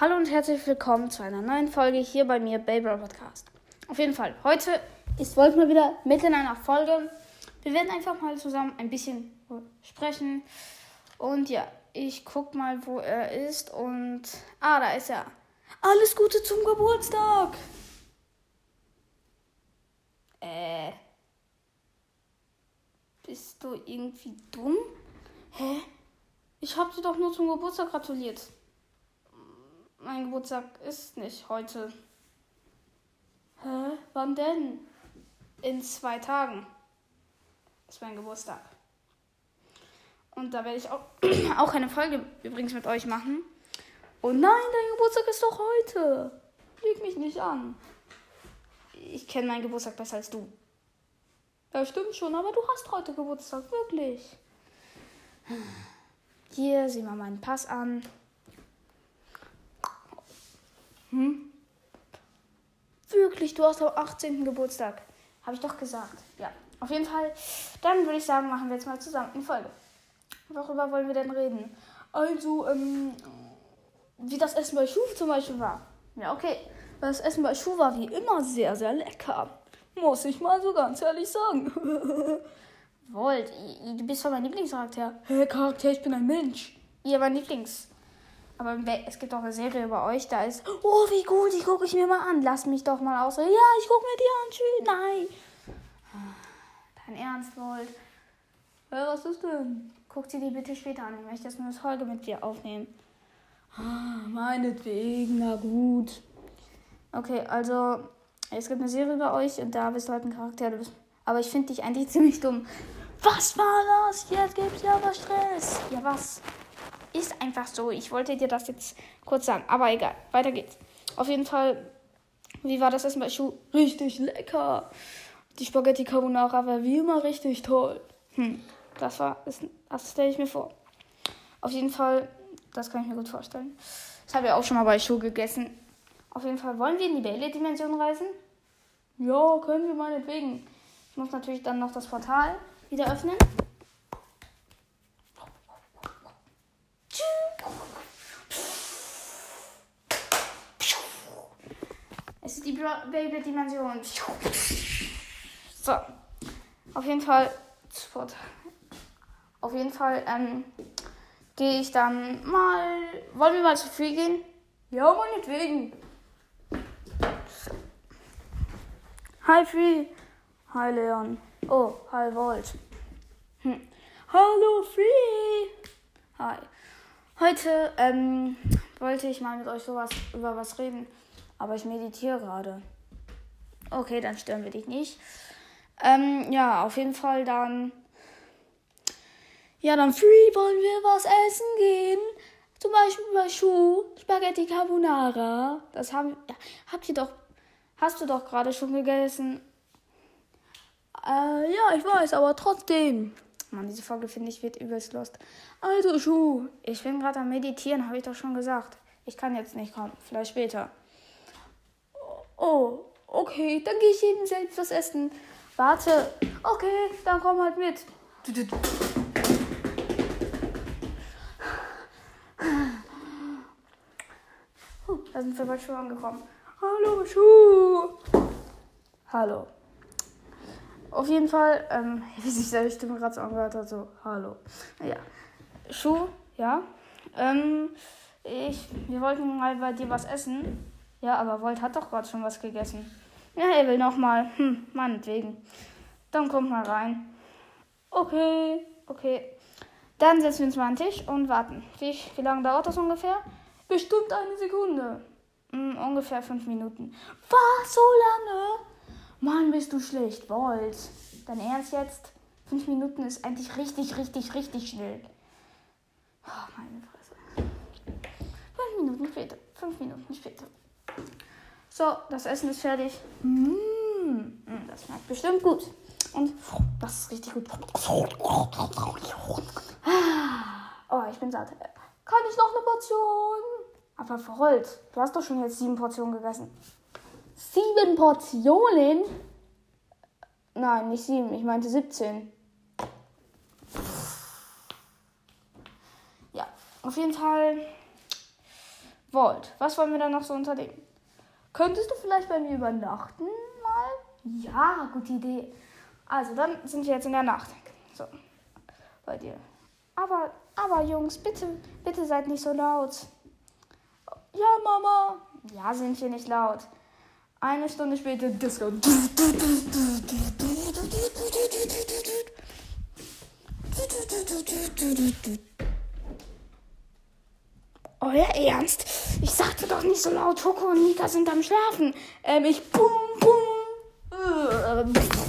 Hallo und herzlich willkommen zu einer neuen Folge hier bei mir, Baby Podcast. Auf jeden Fall, heute ist Wolf mal wieder mit in einer Folge. Wir werden einfach mal zusammen ein bisschen sprechen. Und ja, ich guck mal, wo er ist. Und. Ah, da ist er. Alles Gute zum Geburtstag! Äh. Bist du irgendwie dumm? Hä? Ich hab dir doch nur zum Geburtstag gratuliert. Mein Geburtstag ist nicht heute. Hä? Wann denn? In zwei Tagen ist mein Geburtstag. Und da werde ich auch, auch eine Folge übrigens mit euch machen. Und nein, dein Geburtstag ist doch heute. Leg mich nicht an. Ich kenne meinen Geburtstag besser als du. Ja, stimmt schon, aber du hast heute Geburtstag, wirklich. Hier, sieh mal meinen Pass an. Hm? Wirklich, du hast am 18. Geburtstag. Habe ich doch gesagt. Ja, auf jeden Fall. Dann würde ich sagen, machen wir jetzt mal zusammen eine Folge. Worüber wollen wir denn reden? Also, ähm, wie das Essen bei Schuh zum Beispiel war. Ja, okay. Das Essen bei Schuh war wie immer sehr, sehr lecker. Muss ich mal so ganz ehrlich sagen. Wollt, du bist doch mein Lieblingscharakter. Hey, Charakter, ich bin ein Mensch. Ihr mein Lieblings. Aber es gibt auch eine Serie über euch, da ist, oh, wie gut, die gucke ich mir mal an. Lass mich doch mal aus. Ja, ich gucke mir die an. Tschüss. Nein. Dein Ernst, Volt. Ja, was ist denn? Guck dir die bitte später an. Ich möchte das nur eine Folge mit dir aufnehmen. Ah, meinetwegen, na gut. Okay, also, es gibt eine Serie über euch und da bist du halt ein Charakter. Aber ich finde dich eigentlich ziemlich dumm. Was war das? Jetzt gibt's ja aber Stress. Ja, was? Ist einfach so. Ich wollte dir das jetzt kurz sagen. Aber egal. Weiter geht's. Auf jeden Fall, wie war das bei Schuh? Richtig lecker. Die Spaghetti Carbonara war wie immer richtig toll. Hm, das war, das stelle ich mir vor. Auf jeden Fall, das kann ich mir gut vorstellen. Das habe ich auch schon mal bei Schuh gegessen. Auf jeden Fall, wollen wir in die Bailey-Dimension reisen? Ja, können wir meinetwegen. Ich muss natürlich dann noch das Portal wieder öffnen. Ist die Baby-Dimension. So. Auf jeden Fall. Auf jeden Fall ähm, gehe ich dann mal. Wollen wir mal zu Free gehen? Ja, meinetwegen. Hi Free. Hi Leon. Oh, hi Volt. Hm. Hallo Free. Hi. Heute ähm, wollte ich mal mit euch sowas über was reden, aber ich meditiere gerade. Okay, dann stören wir dich nicht. Ähm, ja, auf jeden Fall dann. Ja, dann free wollen wir was essen gehen. Zum Beispiel bei Schuh, Spaghetti Carbonara. Das haben, habt ihr doch, hast du doch gerade schon gegessen. Äh, ja, ich weiß, aber trotzdem. Mann, diese Folge finde ich wird übelst lost. Also, Schuh, ich bin gerade am Meditieren, habe ich doch schon gesagt. Ich kann jetzt nicht kommen, vielleicht später. Oh, okay, dann gehe ich eben selbst was essen. Warte, okay, dann komm halt mit. da sind wir bei Schuh angekommen. Hallo, Schuh. Hallo. Auf jeden Fall, ähm, wie sich seine Stimme gerade so angehört hat, so, hallo. Ja. Schuh, ja. Ähm, ich, wir wollten mal bei dir was essen. Ja, aber Volt hat doch gerade schon was gegessen. Ja, er will nochmal. Hm, meinetwegen. Dann kommt mal rein. Okay, okay. Dann setzen wir uns mal an den Tisch und warten. Wie, wie lange dauert das ungefähr? Bestimmt eine Sekunde. Hm, ungefähr fünf Minuten. Was, so lange? Mann, bist du schlecht, Volt. Dein Ernst jetzt? Fünf Minuten ist eigentlich richtig, richtig, richtig schnell. Oh, meine Fresse. Fünf Minuten später. Fünf Minuten später. So, das Essen ist fertig. Mmh, das schmeckt bestimmt gut. Und das ist richtig gut. Oh, ich bin satt. Kann ich noch eine Portion? Aber verrollt. Du hast doch schon jetzt sieben Portionen gegessen. Sieben Portionen? Nein, nicht sieben. Ich meinte 17. Ja, auf jeden Fall wollt, was wollen wir dann noch so unternehmen? Könntest du vielleicht bei mir übernachten mal? Ja, gute Idee. Also, dann sind wir jetzt in der Nacht. So, bei dir. Aber, aber Jungs, bitte, bitte seid nicht so laut. Ja, Mama. Ja, sind wir nicht laut. Eine Stunde später Disco. Euer Ernst? Ich sagte doch nicht so laut, Toko und Nika sind am Schlafen. Ähm, ich bum, bum. Äh,